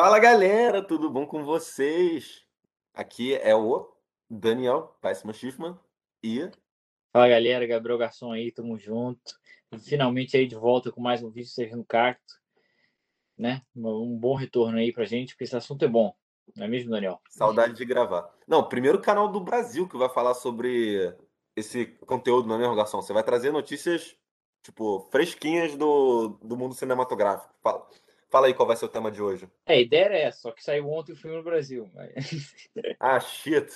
Fala galera, tudo bom com vocês? Aqui é o Daniel Paisman Schiffman e. Fala galera, Gabriel Garçom aí, tamo junto. Finalmente aí de volta com mais um vídeo Seja no Cacto, né? Um bom retorno aí pra gente, porque esse assunto é bom, não é mesmo, Daniel? Saudade de gravar. Não, primeiro canal do Brasil que vai falar sobre esse conteúdo, não é mesmo, Garçom? Você vai trazer notícias, tipo, fresquinhas do, do mundo cinematográfico. Fala. Fala aí qual vai ser o tema de hoje. É, a ideia era essa, só que saiu ontem o filme no Brasil. Mas... ah, shit.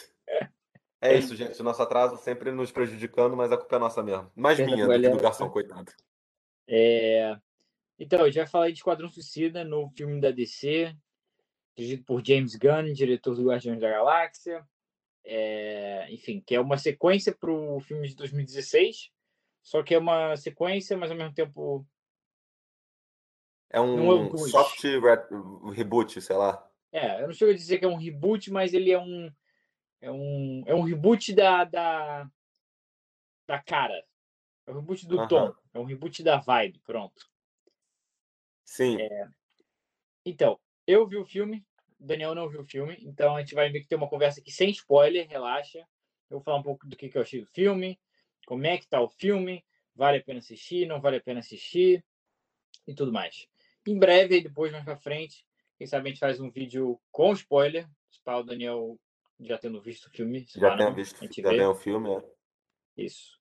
É isso, gente. O nosso atraso sempre nos prejudicando, mas a culpa é nossa mesmo. Mais Pena minha do que do garçom, coitado. É... Então, a gente vai falar de Esquadrão Suicida, novo filme da DC, dirigido por James Gunn, diretor do Guardiões da Galáxia. É... Enfim, que é uma sequência para o filme de 2016, só que é uma sequência, mas ao mesmo tempo é um soft re reboot, sei lá. É, eu não chego a dizer que é um reboot, mas ele é um é um, é um reboot da, da, da cara. É um reboot do tom. É um reboot da vibe, pronto. Sim. É, então, eu vi o filme, o Daniel não viu o filme, então a gente vai ver que ter uma conversa aqui sem spoiler, relaxa. Eu vou falar um pouco do que, que eu achei do filme, como é que tá o filme, vale a pena assistir, não vale a pena assistir e tudo mais. Em breve, depois, mais pra frente, quem sabe a gente faz um vídeo com spoiler, para o Daniel já tendo visto o filme. Já tenha visto, já tem o filme, é. Isso.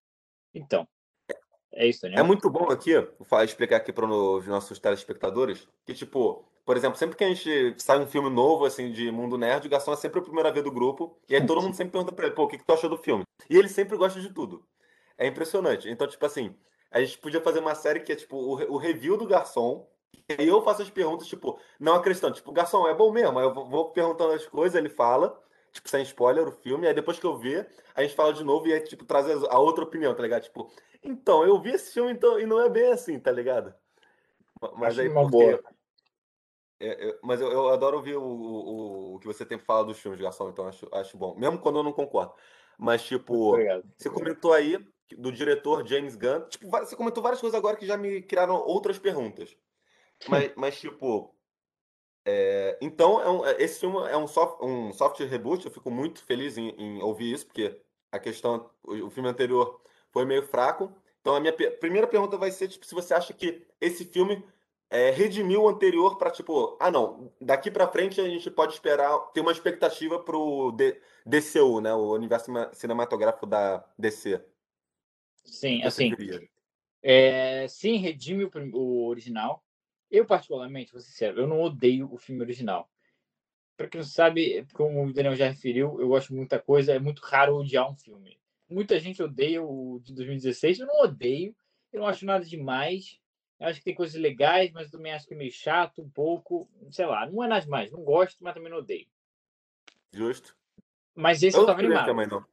Então, é isso, Daniel. É muito bom aqui, vou explicar aqui para os nossos telespectadores, que, tipo, por exemplo, sempre que a gente sai um filme novo, assim, de mundo nerd, o Garçom é sempre a primeira vez do grupo, e aí todo mundo sempre pergunta pra ele, pô, o que, que tu achou do filme? E ele sempre gosta de tudo. É impressionante. Então, tipo assim, a gente podia fazer uma série que é, tipo, o, o review do Garçom, e eu faço as perguntas, tipo, não acrescentando, tipo, garçom, é bom mesmo? Aí eu vou perguntando as coisas, ele fala, tipo, sem spoiler, o filme, aí depois que eu ver, a gente fala de novo e aí, tipo, traz a outra opinião, tá ligado? Tipo, então, eu vi esse filme então, e não é bem assim, tá ligado? Mas Acho aí, uma porque... boa. É, é, mas eu, eu, adoro ouvir o, o, o, que você tem falado dos filmes, Garçom, então acho, acho bom. Mesmo quando eu não concordo. Mas, tipo, você comentou aí do diretor James Gunn. Tipo, você comentou várias coisas agora que já me criaram outras perguntas. Mas, mas tipo. É, então, é um, esse filme é um soft, um soft reboot. Eu fico muito feliz em, em ouvir isso, porque a questão. O, o, filme anterior foi meio fraco. Então, a minha primeira pergunta vai ser tipo, se você acha que esse filme é, redimiu o anterior para, tipo, ah, não, daqui para frente a gente pode esperar, ter uma expectativa pro D, DCU, né? O universo cinematográfico da DC. Sim, assim. É, sim, redime o, o original. Eu, particularmente, vou ser sincero, eu não odeio o filme original. Para quem não sabe, como o Daniel já referiu, eu gosto de muita coisa, é muito raro odiar um filme. Muita gente odeia o de 2016, eu não odeio, eu não acho nada demais. Eu acho que tem coisas legais, mas também acho que é meio chato, um pouco, sei lá, não é nada demais. Não gosto, mas também não odeio. Justo. Mas esse eu, eu tava animado. Também não.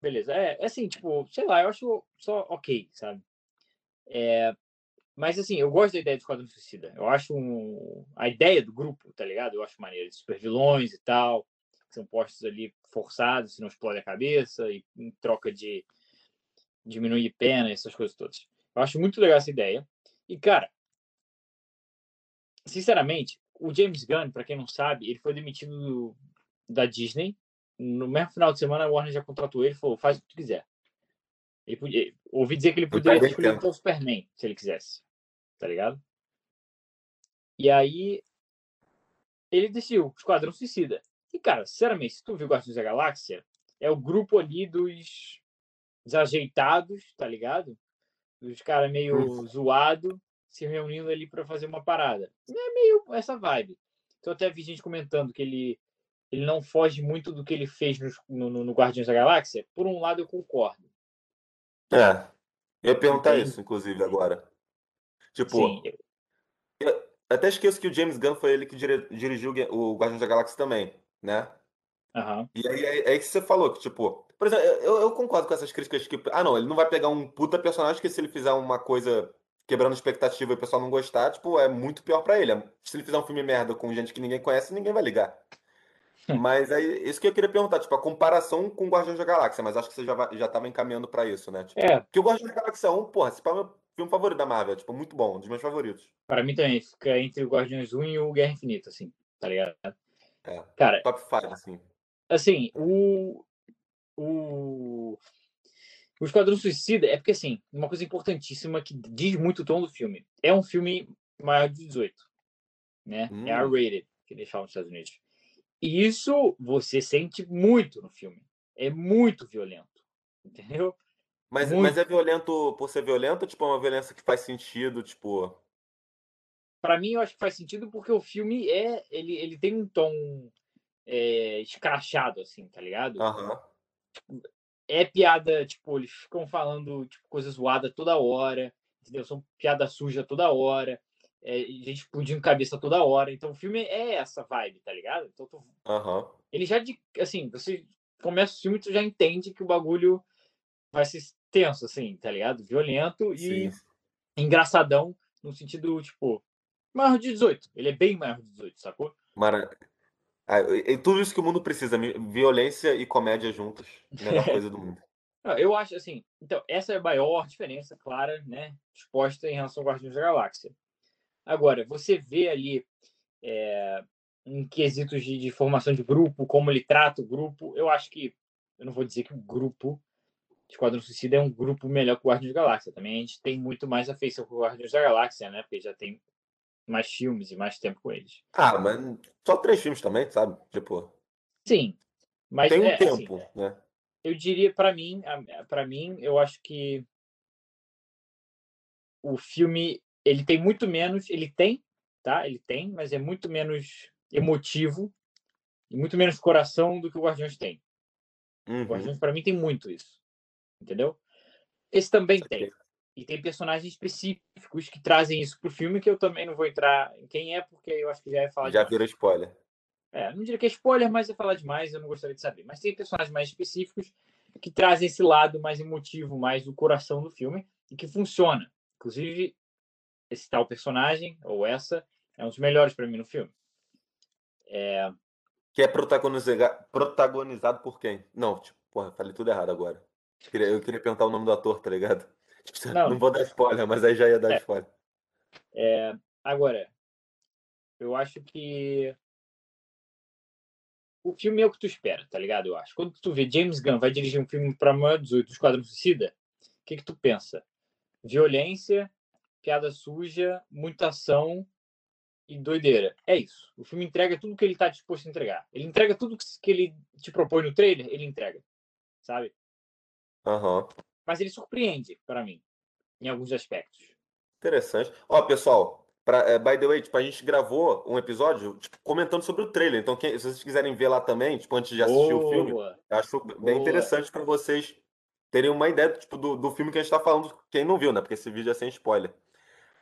Beleza. É, é assim, tipo, sei lá, eu acho só ok, sabe? É, mas, assim, eu gosto da ideia do Esquadrão Suicida. Eu acho um... a ideia do grupo, tá ligado? Eu acho maneiro. De super vilões e tal, que são postos ali forçados, se não explode a cabeça, e em troca de diminuir pena, essas coisas todas. Eu acho muito legal essa ideia. E, cara, sinceramente, o James Gunn, para quem não sabe, ele foi demitido da Disney. No mesmo final de semana, a Warner já contratou ele e falou: faz o que tu quiser. Ele podia, ouvi dizer que ele poderia escolher o Superman, se ele quisesse tá ligado? E aí ele decidiu Esquadrão Suicida. E, cara, sinceramente, se tu viu Guardiões da Galáxia, é o grupo ali dos desajeitados, tá ligado? Dos caras meio hum. zoado se reunindo ali para fazer uma parada. É meio essa vibe. Então até vi gente comentando que ele ele não foge muito do que ele fez no, no, no Guardiões da Galáxia. Por um lado, eu concordo. É. Eu ia perguntar isso, inclusive, agora. Tipo, Sim. eu até esqueço que o James Gunn foi ele que dirigiu o Guardiões da Galáxia também, né? Uhum. E aí é, é que você falou que, tipo, por exemplo, eu, eu, concordo com essas críticas que, ah, não, ele não vai pegar um puta personagem que se ele fizer uma coisa quebrando expectativa e o pessoal não gostar, tipo, é muito pior para ele. Se ele fizer um filme merda com gente que ninguém conhece, ninguém vai ligar. mas aí, isso que eu queria perguntar, tipo, a comparação com o Guardiões da Galáxia, mas acho que você já, já tava encaminhando para isso, né? Tipo, é. Porque o Guardiões da Galáxia 1, porra, se filme favorito da Marvel, tipo, muito bom, um dos meus favoritos. Para mim também, fica entre o Guardiões 1 e o Guerra Infinita, assim, tá ligado? É, Cara, top 5, assim. Assim, o, o, o Esquadrão Suicida é porque, assim, uma coisa importantíssima que diz muito o tom do filme. É um filme maior de 18, né? Hum. É R-rated, que eles falam nos Estados Unidos. E isso você sente muito no filme. É muito violento, entendeu? Mas, mas é violento por ser violento ou tipo, é uma violência que faz sentido, tipo... Para mim, eu acho que faz sentido porque o filme é... Ele, ele tem um tom é, escrachado, assim, tá ligado? Uhum. É piada, tipo, eles ficam falando tipo, coisa zoada toda hora, entendeu? São piada suja toda hora, é, gente explodindo cabeça toda hora. Então o filme é essa vibe, tá ligado? Então tu... uhum. ele já, assim, você começa o filme e tu já entende que o bagulho vai ser tenso, assim, tá ligado? Violento e Sim. engraçadão, no sentido, tipo, maior de 18. Ele é bem maior de 18, sacou? Mara... Ah, e tudo isso que o mundo precisa, violência e comédia juntas. Melhor coisa do mundo. Eu acho assim, então, essa é a maior diferença, clara, né? Exposta em relação ao Guardiões da Galáxia. Agora, você vê ali é, em quesitos de, de, formação de grupo, como ele trata o grupo, eu acho que, eu não vou dizer que o grupo Esquadrão Suicida é um grupo melhor que o Guardiões da Galáxia. Também a gente tem muito mais afeição com o Guardiões da Galáxia, né? Porque já tem mais filmes e mais tempo com eles. Ah, mas só três filmes também, sabe? Tipo. Sim. Mas tem um é, assim, tempo, assim, né? Eu diria, para mim, para mim, eu acho que o filme ele tem muito menos, ele tem, tá? Ele tem, mas é muito menos emotivo e muito menos coração do que o Guardiões tem. Uhum. O Guardiões para mim tem muito isso, entendeu? Esse também tem. E tem personagens específicos que trazem isso pro filme, que eu também não vou entrar em quem é, porque eu acho que já é falar Já virou spoiler. É, não diria que é spoiler, mas é falar demais, eu não gostaria de saber. Mas tem personagens mais específicos que trazem esse lado mais emotivo, mais do coração do filme, e que funciona. Inclusive, esse tal personagem, ou essa, é um dos melhores para mim no filme. É... Que é protagonizado, protagonizado por quem? Não, tipo, porra, falei tudo errado agora. Eu queria, eu queria perguntar o nome do ator, tá ligado? Não, não vou dar spoiler, mas aí já ia dar é. spoiler. É, agora, eu acho que o filme é o que tu espera, tá ligado? Eu acho. Quando tu vê James Gunn vai dirigir um filme para maior 18, Esquadrão Suicida, o que que tu pensa? Violência, piada suja, muita ação e doideira. É isso. O filme entrega tudo que ele está disposto a entregar. Ele entrega tudo que ele te propõe no trailer, ele entrega. Sabe? Aham. Mas ele surpreende para mim em alguns aspectos. Interessante. Ó, pessoal, pra, é, by the way, tipo, a gente gravou um episódio tipo, comentando sobre o trailer. Então, quem, se vocês quiserem ver lá também, tipo, antes de assistir Boa. o filme, eu acho bem Boa. interessante para vocês terem uma ideia tipo, do, do filme que a gente está falando, quem não viu, né? Porque esse vídeo é sem spoiler.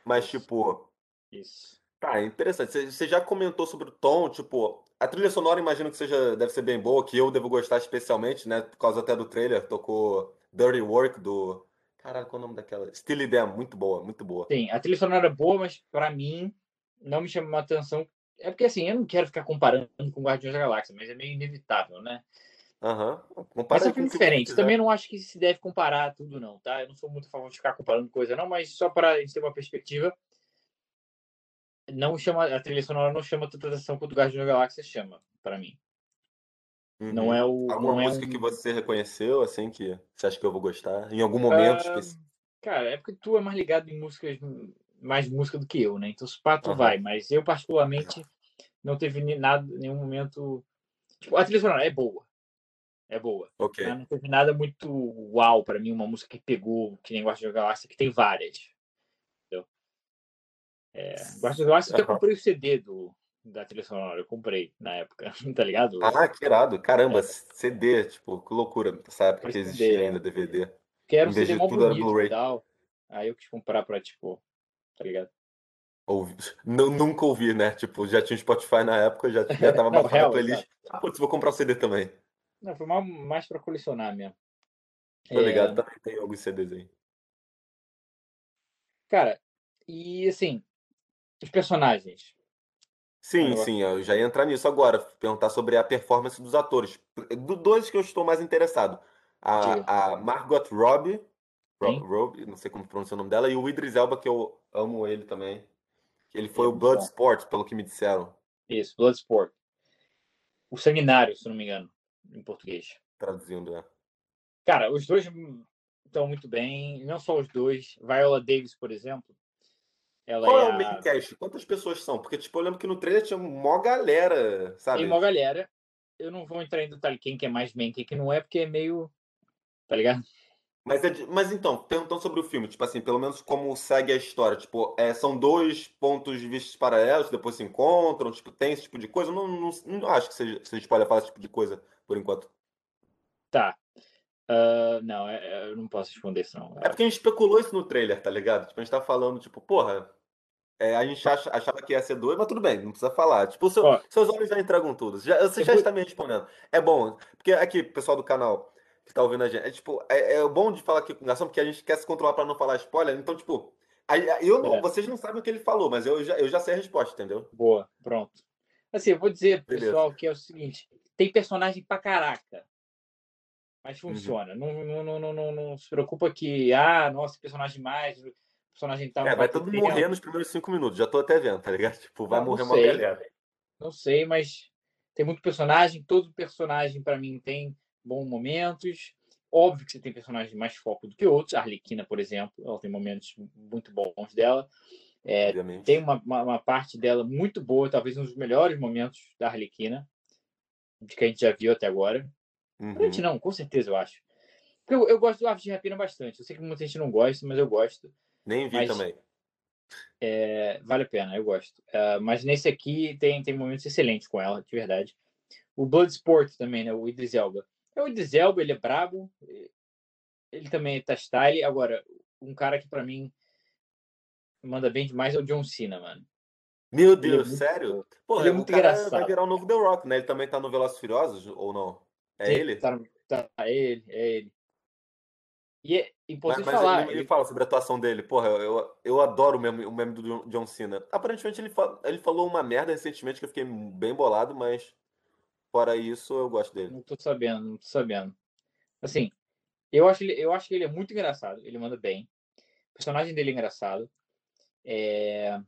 Mas, Isso. tipo. Isso. Tá, interessante. Você já comentou sobre o tom, tipo, a trilha sonora imagino que seja, deve ser bem boa, que eu devo gostar especialmente, né? Por causa até do trailer, tocou Dirty Work do. Caralho, qual é o nome daquela? Steely Dan, muito boa, muito boa. Sim, a trilha sonora é boa, mas para mim não me chama uma atenção. É porque assim, eu não quero ficar comparando com Guardiões da Galáxia, mas é meio inevitável, né? Aham. Uhum. Mas são filmes diferentes. Também não acho que se deve comparar tudo, não, tá? Eu não sou muito a favor de ficar comparando coisa, não, mas só para a gente ter uma perspectiva. Não chama, a trilha sonora não chama tanta atenção quanto o Guardiões da Galáxia chama, para mim. Uhum. Não é o. Alguma não música é um... que você reconheceu, assim, que você acha que eu vou gostar? Em algum momento uh, específico? Cara, é porque tu é mais ligado em músicas, mais música do que eu, né? Então, se pá, tu uhum. vai. Mas eu, particularmente, não teve nada, nenhum momento. Tipo, a trilha sonora é boa. É boa. Ok. Tá? Não teve nada muito uau para mim, uma música que pegou, que nem Guardiões da Galáxia, que tem várias. Entendeu? É, Guardiões da Galáxia, uhum. eu comprei o CD do, da trilha sonora. Eu comprei na época, tá ligado? Ah, que irado. Caramba, é. CD, tipo, que loucura. Nessa época que existia CD, ainda DVD. Quero CD mó bonito e tal. Aí eu quis comprar pra, tipo, tá ligado? Ouvi. Nunca ouvi, né? Tipo, já tinha Spotify na época, já, já tava baixando a playlist. Ah, putz, vou comprar o CD também. Não, foi mais pra colecionar mesmo. Tô ligado, é... também tem alguns CDs aí. Cara, e assim, os personagens. Sim, sim, eu já ia entrar nisso agora, perguntar sobre a performance dos atores. Do dois que eu estou mais interessado. A, a Margot Robbie Rob, não sei como pronunciar o nome dela, e o Idris Elba, que eu amo ele também. Ele foi é o Bloodsport, pelo que me disseram. Isso, Bloodsport. O Sanguinário, se não me engano, em português. Traduzindo, é. Cara, os dois estão muito bem. Não só os dois. Viola Davis, por exemplo. Ela Qual é, é o main cast? Quantas pessoas são? Porque, tipo, eu lembro que no trailer tinha mó galera, sabe? Tem mó galera. Eu não vou entrar em detalhe quem que é mais main, quem que não é, porque é meio. Tá ligado? Mas, é, mas então, perguntando sobre o filme, tipo assim, pelo menos como segue a história. Tipo, é, são dois pontos de vista paralelos, depois se encontram, tipo, tem esse tipo de coisa? Eu não, não, não acho que seja spoiler falar esse tipo de coisa, por enquanto. Tá. Uh, não, é, é, eu não posso responder isso, não. É porque a gente especulou isso no trailer, tá ligado? Tipo, a gente tá falando, tipo, porra, é, a gente acha, achava que ia ser dois, mas tudo bem, não precisa falar. Tipo, seu, seus olhos já entregam tudo. Já, você já está me respondendo. É bom, porque aqui, pessoal do canal que tá ouvindo a gente, é tipo, é, é bom de falar aqui com o garçom, porque a gente quer se controlar para não falar spoiler. Então, tipo, eu não, é. vocês não sabem o que ele falou, mas eu já, eu já sei a resposta, entendeu? Boa, pronto. Assim, eu vou dizer, Beleza. pessoal, que é o seguinte: tem personagem pra caraca mas uhum. funciona. Uhum. Não, não, não, não, não, não, se preocupa que, ah, nossa, personagem mais, personagem tal. É, vai todo mundo morrer nos primeiros cinco minutos, já tô até vendo, tá ligado? Tipo, vai não, morrer não uma galera. Não sei, mas tem muito personagem, todo personagem para mim tem bons momentos. Óbvio que você tem personagens mais foco do que outros. A Arlequina, por exemplo, ela tem momentos muito bons dela. É, tem uma, uma, uma, parte dela muito boa, talvez um dos melhores momentos da Arlequina, de que a gente já viu até agora. Uhum. não, com certeza eu acho. Eu, eu gosto do Aves de Rapina bastante. Eu sei que muita gente não gosta, mas eu gosto. Nem vi mas, também. É, vale a pena, eu gosto. Uh, mas nesse aqui tem, tem momentos excelentes com ela, de verdade. O Bloodsport também, né? O Idris Elba. É o Idris Elba, ele é brabo. Ele também tá style. Agora, um cara que para mim manda bem demais é o John Cena, mano. Meu Deus, é sério? Pô, ele é muito engraçado. vai virar o novo The Rock, né? Ele também tá no Velozes Furiosos ou não? É ele? Tá, tá, é ele, é ele. E é importante mas, mas falar. Ele, ele, fala sobre a atuação dele. Porra, eu, eu adoro o meme, o meme do John Cena. Aparentemente ele, ele falou uma merda recentemente que eu fiquei bem bolado, mas fora isso eu gosto dele. Não tô sabendo, não tô sabendo. Assim, eu acho, eu acho que ele é muito engraçado. Ele manda bem. O personagem dele é engraçado. É...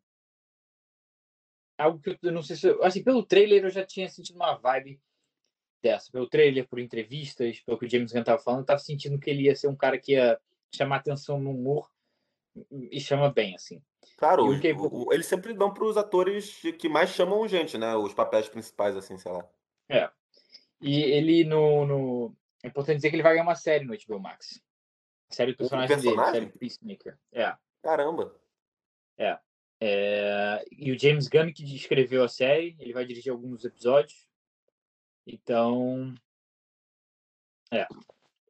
Algo que eu não sei se. Assim, pelo trailer eu já tinha sentido uma vibe dessa. Pelo trailer, por entrevistas, pelo que o James Gunn estava falando, estava sentindo que ele ia ser um cara que ia chamar atenção no humor e chama bem, assim. Claro, o, que... o, eles sempre dão para os atores que mais chamam gente, né? Os papéis principais, assim, sei lá. É. E ele no, no... É importante dizer que ele vai ganhar uma série no HBO Max. série do personagem, personagem? dele, série Peacemaker. É. Caramba. É. é. E o James Gunn que escreveu a série, ele vai dirigir alguns episódios. Então, é,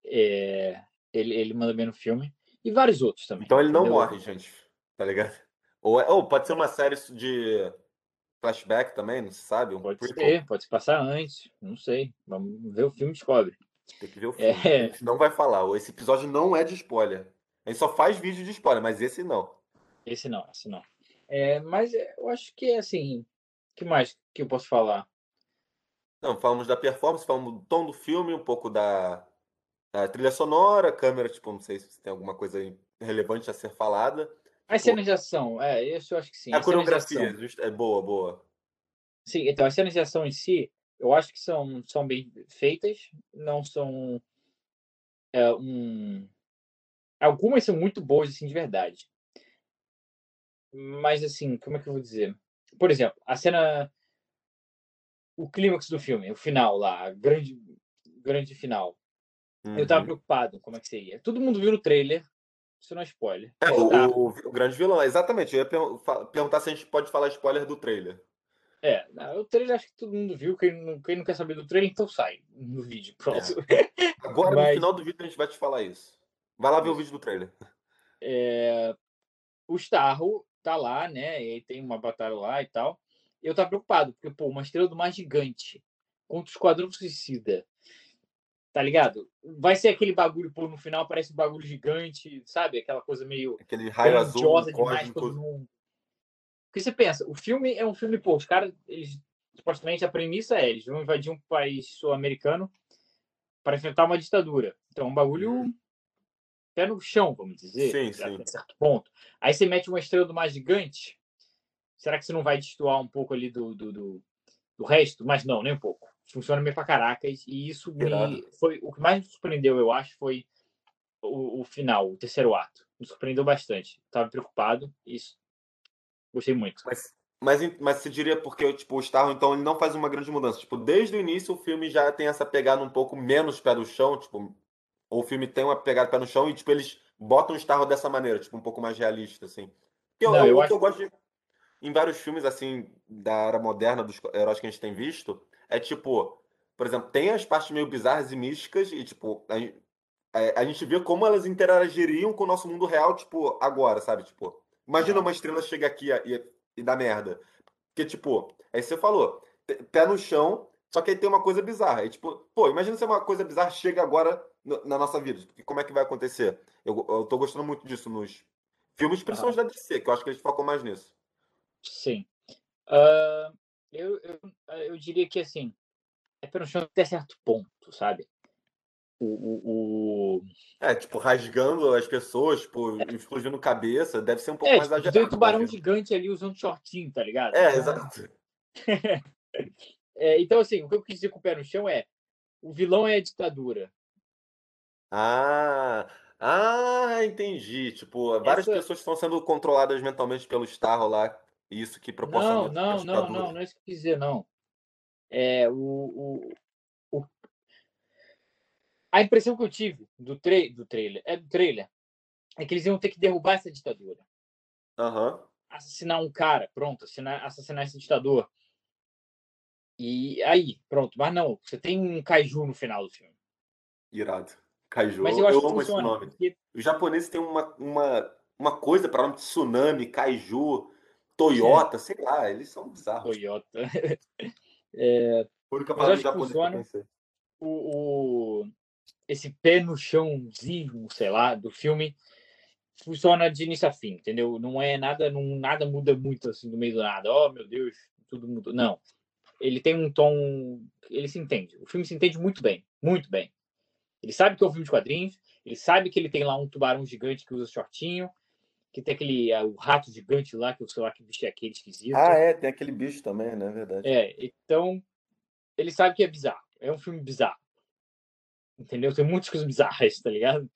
é ele, ele manda bem no filme e vários outros também. Então ele não entendeu? morre, gente, tá ligado? Ou, é, ou pode ser uma série de flashback também, não se sabe? Um pode prequel. ser, pode se passar antes, não sei. Vamos ver o filme descobre. Tem que ver o filme. É... A gente não vai falar. Esse episódio não é de spoiler. A gente só faz vídeo de spoiler, mas esse não. Esse não, esse não. É, mas eu acho que é assim. O que mais que eu posso falar? Não, falamos da performance, falamos do tom do filme, um pouco da, da trilha sonora, câmera, tipo, não sei se tem alguma coisa relevante a ser falada. A tipo, cenas de ação, é, isso eu acho que sim. A, a coreografia é boa, boa. Sim, então as cenas de ação em si, eu acho que são, são bem feitas, não são é, um... Algumas são muito boas, assim, de verdade. Mas, assim, como é que eu vou dizer? Por exemplo, a cena o clímax do filme, o final lá, grande, grande final. Uhum. Eu tava uhum. preocupado como é que seria. Todo mundo viu no trailer, isso não é spoiler. É, o, tá. o, o, grande vilão, exatamente. Eu ia perguntar se a gente pode falar spoiler do trailer. É, o trailer acho que todo mundo viu. Quem não, quem não quer saber do trailer, então sai no vídeo. Pronto. É. Agora, Mas... no final do vídeo, a gente vai te falar isso. Vai lá ver o vídeo do trailer. É... O Starro tá lá, né? E tem uma batalha lá e tal eu tava preocupado, porque, pô, uma estrela do mar gigante contra o Esquadrão Suicida. Tá ligado? Vai ser aquele bagulho, pô, no final parece um bagulho gigante, sabe? Aquela coisa meio. Aquele raio azul. Demais, mundo... Porque você pensa, o filme é um filme, pô, os caras, eles. Supostamente a premissa é: eles vão invadir um país sul-americano para enfrentar uma ditadura. Então é um bagulho pé no chão, vamos dizer, sim, sim. até certo ponto. Aí você mete uma estrela do mais gigante, será que você não vai destoar um pouco ali do, do, do, do resto? Mas não, nem um pouco. Funciona meio pra caracas, e isso me foi o que mais me surpreendeu, eu acho, foi o, o final, o terceiro ato. Me surpreendeu bastante. Tava preocupado, isso. Gostei muito. Mas, mas, mas você diria porque tipo, o Starro, então, ele não faz uma grande mudança. Tipo, desde o início o filme já tem essa pegada um pouco menos pé no chão, tipo, ou o filme tem uma pegada pé no chão e, tipo, eles botam o Starro dessa maneira, tipo, um pouco mais realista, assim. Eu, não, eu, eu, acho... eu gosto de, em vários filmes, assim, da era moderna, dos heróis que a gente tem visto, é tipo, por exemplo, tem as partes meio bizarras e místicas e, tipo, a, a, a gente vê como elas interagiriam com o nosso mundo real, tipo, agora, sabe? Tipo, imagina uma estrela chega aqui e, e dá merda. Porque, tipo, aí você falou, pé no chão, só que aí tem uma coisa bizarra. Aí, tipo, pô, imagina se uma coisa bizarra chega agora na nossa vida. Como é que vai acontecer? Eu, eu tô gostando muito disso nos filmes, principalmente da DC, que eu acho que eles focam mais nisso. Sim. Uh, eu, eu, eu diria que, assim, é pelo chão até certo ponto, sabe? O, o, o, É, tipo, rasgando as pessoas, tipo, é. explodindo cabeça, deve ser um pouco é, mais tipo, exagerado. Tem um tubarão gigante ali usando shortinho, tá ligado? É, exato. é, então, assim, o que eu quis dizer com o pé no chão é o vilão é a ditadura. Ah, ah, entendi. Tipo, várias Essa... pessoas estão sendo controladas mentalmente pelo Starro lá, isso que proporciona. Não, não, não, não, não é isso que eu quis dizer, não. É, o, o, o, a impressão que eu tive do, tra do trailer é do trailer é que eles iam ter que derrubar essa ditadura. Uhum. Assassinar um cara, pronto, assassinar, assassinar esse ditador. E aí, pronto, mas não, você tem um kaiju no final do filme. Irado. Kaiju. Mas eu, eu amo esse nome. Porque... Os japoneses têm uma, uma, uma coisa para nome de tsunami, kaiju, Toyota, é. sei lá, eles são bizarros. Toyota. é... A única palavra japonesa que eu pensei. O, o, esse pé no chãozinho, sei lá, do filme funciona de início a fim, entendeu? Não é nada, não, nada muda muito assim do meio do nada. Oh, meu Deus, tudo mudou. Não. Ele tem um tom, ele se entende. O filme se entende muito bem, muito bem. Ele sabe que é um filme de quadrinhos, ele sabe que ele tem lá um tubarão gigante que usa shortinho, que tem aquele uh, o rato gigante lá, que eu sei lá que bicho é aquele esquisito. Ah, é, tem aquele bicho também, né? Verdade. É, então ele sabe que é bizarro. É um filme bizarro. Entendeu? Tem muitas coisas bizarras, tá ligado?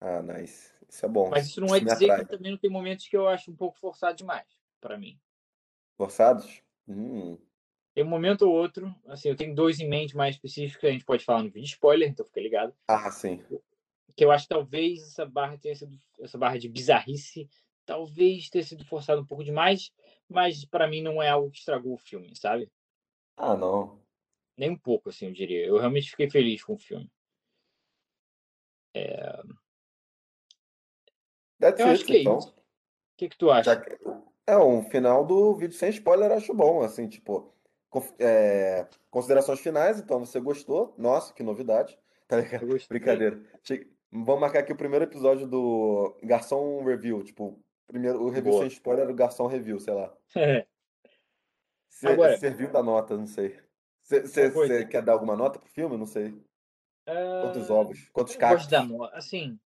Ah, nice. Isso é bom. Mas isso não isso é dizer que também não tem momentos que eu acho um pouco forçado demais, para mim. Forçados? Hum. Tem um momento ou outro, assim, eu tenho dois em mente mais específicos que a gente pode falar no vídeo spoiler, então fica ligado. Ah, sim. Que eu acho que talvez essa barra tenha sido, essa barra de bizarrice, talvez tenha sido forçada um pouco demais, mas para mim não é algo que estragou o filme, sabe? Ah, não. Nem um pouco, assim, eu diria. Eu realmente fiquei feliz com o filme. É... That's eu it, acho que é então. isso. O que, que tu acha? É, um final do vídeo sem spoiler, acho bom, assim, tipo é, considerações finais, então você gostou? Nossa, que novidade. Tá Brincadeira. Vamos marcar aqui o primeiro episódio do Garçom Review, tipo, primeiro, o review Boa. sem spoiler do Garçom Review, sei lá. É. Agora, serviu da nota, não sei. Você quer dar alguma nota pro filme? Não sei. Uh, Quantos ovos? Quantos cacos? Gosto da nota. Assim,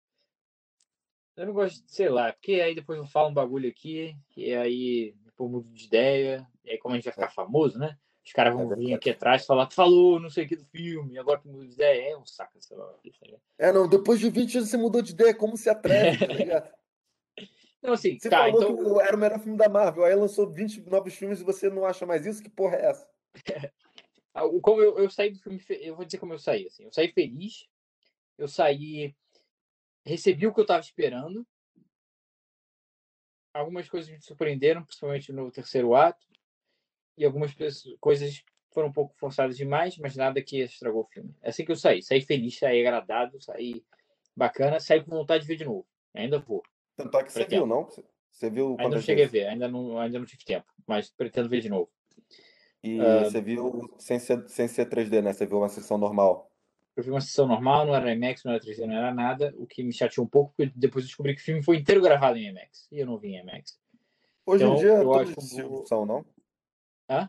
eu não gosto, sei lá, porque aí depois eu falo um bagulho aqui, e aí depois mudo de ideia, e aí como a gente vai ficar é. famoso, né? Os caras vão é vir aqui atrás e falar, tu falou não sei o que do filme, agora tu mudou de ideia. É um saco essa É, não, depois de 20 anos você mudou de ideia, como se atreve, tá ligado? Não, assim, você tá, falou então... que era o melhor filme da Marvel, aí lançou 20 novos filmes e você não acha mais isso? Que porra é essa? Ah, como eu, eu saí do filme, eu vou dizer como eu saí, assim, eu saí feliz, eu saí, recebi o que eu tava esperando, algumas coisas me surpreenderam, principalmente no terceiro ato, e algumas coisas foram um pouco forçadas demais, mas nada que estragou o filme. É assim que eu saí. Saí feliz, saí agradado, saí bacana, saí com vontade de ver de novo. Ainda vou. Tanto é que você viu, não? Você viu Ainda não cheguei vezes? a ver, ainda não, ainda não tive tempo, mas pretendo ver de novo. E uh, você viu sem ser, sem ser 3D, né? Você viu uma sessão normal? Eu vi uma sessão normal, não era IMAX, não era 3D, não era nada, o que me chateou um pouco, porque depois eu descobri que o filme foi inteiro gravado em IMAX, e eu não vi em IMAX. Hoje então, em dia, todos os filmes são, não? Hã?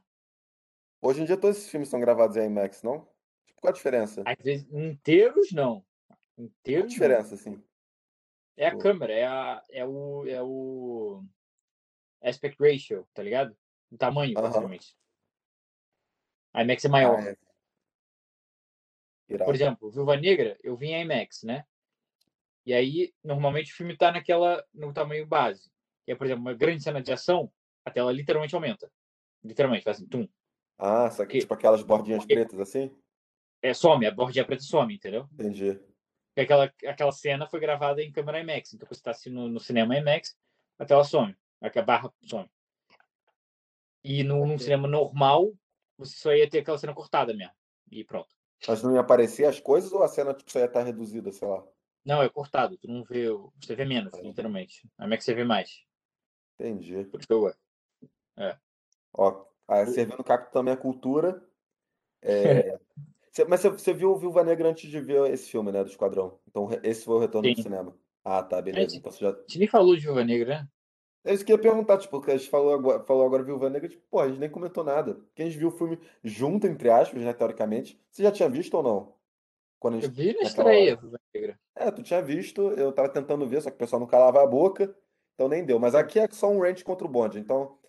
Hoje em dia todos esses filmes são gravados em IMAX, não? Tipo, qual a diferença? Às vezes, inteiros não. Inteiros qual a diferença, não. assim? É a câmera, é, a, é o. É o aspect ratio, tá ligado? O tamanho, uhum. basicamente. A IMAX é maior. Ah, é. Por exemplo, Viúva Negra, eu vi em IMAX, né? E aí, normalmente, o filme tá naquela, no tamanho base. E, por exemplo, uma grande cena de ação, a tela literalmente aumenta. Literalmente, faz assim, tum. Ah, só que, tipo aquelas bordinhas pretas assim? É, some, a bordinha preta some, entendeu? Entendi. Porque aquela, aquela cena foi gravada em câmera IMAX. Então, você está assistindo no cinema IMAX, a tela some. A barra some. E no, num cinema normal, você só ia ter aquela cena cortada mesmo. E pronto. Mas não ia aparecer as coisas ou a cena tipo, só ia estar reduzida, sei lá? Não, é cortado. Tu não vê. Você vê menos, é. literalmente. A IMAX você vê mais. Entendi. Por isso que eu É. Ó, servindo o capo também a cultura. É, Mas você viu o Viúva Negra antes de ver esse filme, né? Do Esquadrão. Então esse foi o retorno Sim. do cinema. Ah, tá, beleza. A gente, então, você já... a gente nem falou de Viúva Negra, né? É isso que eu ia perguntar, tipo, porque a gente falou agora, falou agora Viúva Negra, tipo, pô, a gente nem comentou nada. Porque a gente viu o filme junto, entre aspas, né, teoricamente. Você já tinha visto ou não? Quando gente, eu vi na estreia, Viúva Negra. É, tu tinha visto, eu tava tentando ver, só que o pessoal não calava a boca, então nem deu. Mas aqui é só um range contra o bonde, então...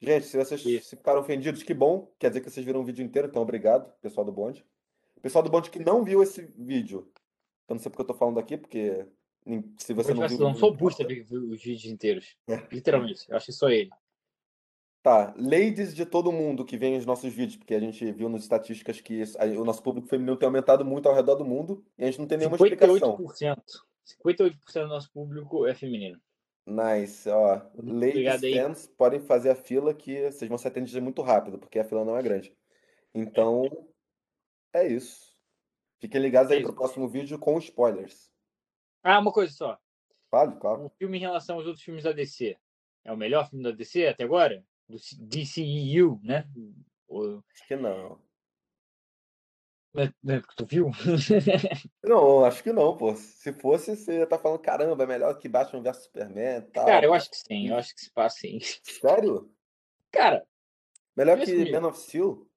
Gente, se vocês se ficaram ofendidos, que bom. Quer dizer que vocês viram o vídeo inteiro, então obrigado, pessoal do bonde. Pessoal do bonde que não viu esse vídeo, eu não sei porque eu tô falando aqui, porque se você não viu... Não sou busta ver os vídeos inteiros. É. Literalmente, eu acho que só ele. Tá, ladies de todo mundo que vem os nossos vídeos, porque a gente viu nas estatísticas que o nosso público feminino tem aumentado muito ao redor do mundo e a gente não tem nenhuma 58%, explicação. 58% do nosso público é feminino. Nice, ó. Ladies fans podem fazer a fila que vocês vão ser atendidos muito rápido, porque a fila não é grande. Então, é isso. Fiquem ligados é aí para o próximo vídeo com spoilers. Ah, uma coisa só. Fale, claro. O filme em relação aos outros filmes da DC. É o melhor filme da DC até agora? Do DCEU, né? Acho que não. Não é porque tu viu? não, acho que não, pô. Se fosse, você tá falando, caramba, é melhor que Batman vs Superman tal. Cara, eu acho que sim, eu acho que se passa sim. Sério? Cara. Melhor que Man of Steel?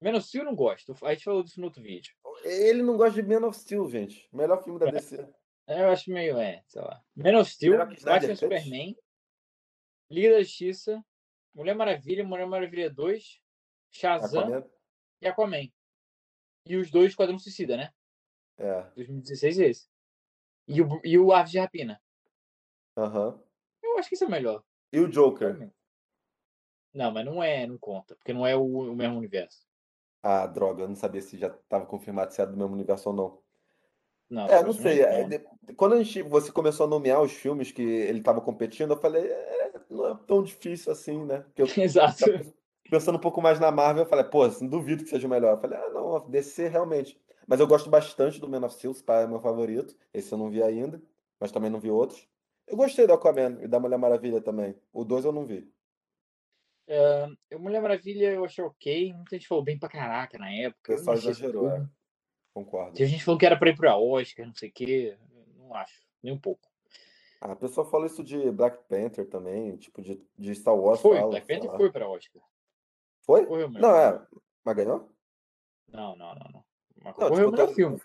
Man of Steel eu não gosto. A gente falou disso no outro vídeo. Ele não gosta de Man of Steel, gente. Melhor filme da é. DC. É, eu acho meio, é, sei lá. Man of Steel, Batman Superman, Liga da Justiça, Mulher Maravilha, Mulher Maravilha 2, Shazam Aquaman. e Aquaman. E os dois Esquadrão Suicida, né? É. 2016 é esse. E o, e o Aves de Rapina. Aham. Uhum. Eu acho que isso é o melhor. E o Joker? Não, mas não é, não conta, porque não é o, o mesmo universo. Ah, droga, eu não sabia se já estava confirmado se era do mesmo universo ou não. Não, é, não sei. É, quando a gente, você começou a nomear os filmes que ele estava competindo, eu falei, é, não é tão difícil assim, né? Eu, Exato. Pensando um pouco mais na Marvel, eu falei, pô, não duvido que seja o melhor. Eu falei, ah, não, DC realmente. Mas eu gosto bastante do Man of Steel, é meu favorito. Esse eu não vi ainda, mas também não vi outros. Eu gostei do Aquaman e da Mulher Maravilha também. O dois eu não vi. Uh, Mulher Maravilha eu achei ok. Muita gente falou bem pra caraca na época. O pessoal exagerou, é. Concordo. Tem gente falou que era pra ir pra Oscar, não sei o quê. Não acho, nem um pouco. Ah, a pessoa fala isso de Black Panther também, tipo, de, de Star Wars. Foi, fala, Black Panther foi pra Oscar. Foi? Correu Não, é. Mas ganhou? Não, não, não. não. Mas não, correu tipo, o filme.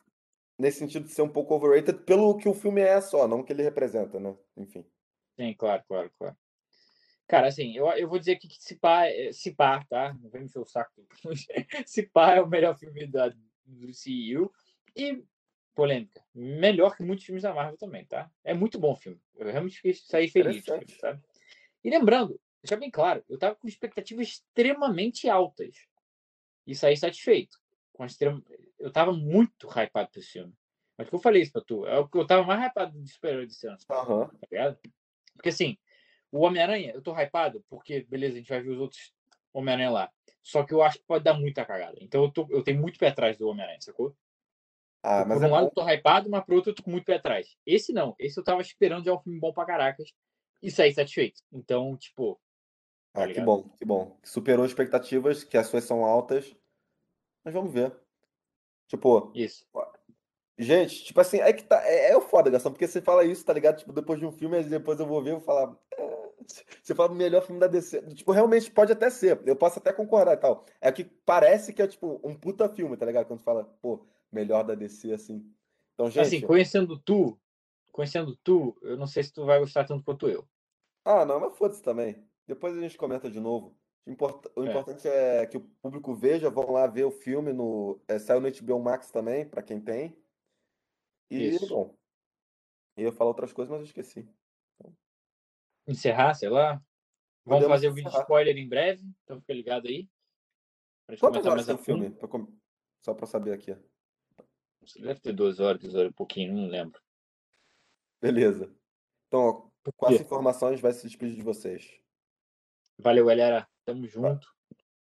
Nesse sentido de ser um pouco overrated pelo que o filme é só, não que ele representa, né? Enfim. Sim, claro, claro, claro. Cara, assim, eu, eu vou dizer que se pá, é, se pá, tá? Não vem me o saco. se pá é o melhor filme da, do CEU. E, polêmica, melhor que muitos filmes da Marvel também, tá? É muito bom o filme. Eu realmente fiquei, saí feliz, sabe? E lembrando, deixa bem claro, eu tava com expectativas extremamente altas. E saí satisfeito. Com extrema... Eu tava muito hypado pra esse filme. Mas que eu falei isso pra tu. É o que eu tava mais hypado de super desse ano. Uhum. Tá ligado? Porque assim, o Homem-Aranha, eu tô hypado, porque, beleza, a gente vai ver os outros Homem-Aranha lá. Só que eu acho que pode dar muita cagada. Então eu, tô, eu tenho muito pé atrás do Homem-Aranha, sacou? Ah, mas por um é lado bom. eu tô hypado, mas pro outro eu tô com muito pé atrás. Esse não. Esse eu tava esperando já um filme bom pra caracas e sair satisfeito. Então, tipo. Tá ah, que bom, que bom. Superou expectativas, que as suas são altas. Mas vamos ver. Tipo. Isso. Gente, tipo assim, é que tá. É, é o foda, Gastão, porque você fala isso, tá ligado? Tipo, depois de um filme, depois eu vou ver e vou falar. É você fala o melhor filme da DC. Tipo, realmente pode até ser. Eu posso até concordar e tal. É que parece que é, tipo, um puta filme, tá ligado? Quando fala, pô, melhor da DC, assim. Então, gente. Assim, conhecendo tu, conhecendo tu, eu não sei se tu vai gostar tanto quanto eu. Ah, não, mas foda-se também. Depois a gente comenta de novo. O, import... o é. importante é que o público veja, vão lá ver o filme no. É, saiu no HBO Max também, para quem tem. E, Isso. bom. Eu ia falar outras coisas, mas eu esqueci. Então... Encerrar, sei lá. Vamos Podemos fazer o vídeo de spoiler em breve, então fica ligado aí. Pra Quantas horas tem o filme? Pra com... Só pra saber aqui. Deve ter duas horas, duas horas, um pouquinho, não lembro. Beleza. Então, ó, com essa informação a gente vai se despedir de vocês. Valeu, galera. Tamo junto.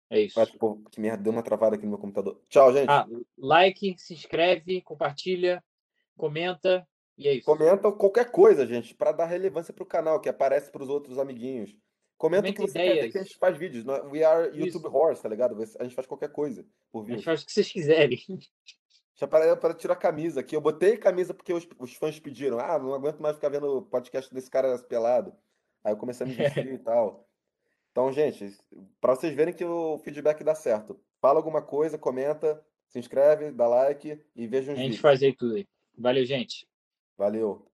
É isso. Mas, pô, que merda, deu uma travada aqui no meu computador. Tchau, gente. Ah, like, se inscreve, compartilha, comenta e é isso. Comenta qualquer coisa, gente, para dar relevância pro canal, que aparece para os outros amiguinhos. Comenta o que você ideias. quer que a gente faz vídeos. É? We are YouTube isso. Horse, tá ligado? A gente faz qualquer coisa por vídeo. A gente faz o que vocês quiserem. Já para, para tirar a camisa aqui. Eu botei camisa porque os, os fãs pediram. Ah, não aguento mais ficar vendo o podcast desse cara pelado. Aí eu comecei a me vestir e tal. Então, gente, para vocês verem que o feedback dá certo. Fala alguma coisa, comenta, se inscreve, dá like e veja os A gente vídeos. faz aí tudo aí. Valeu, gente. Valeu.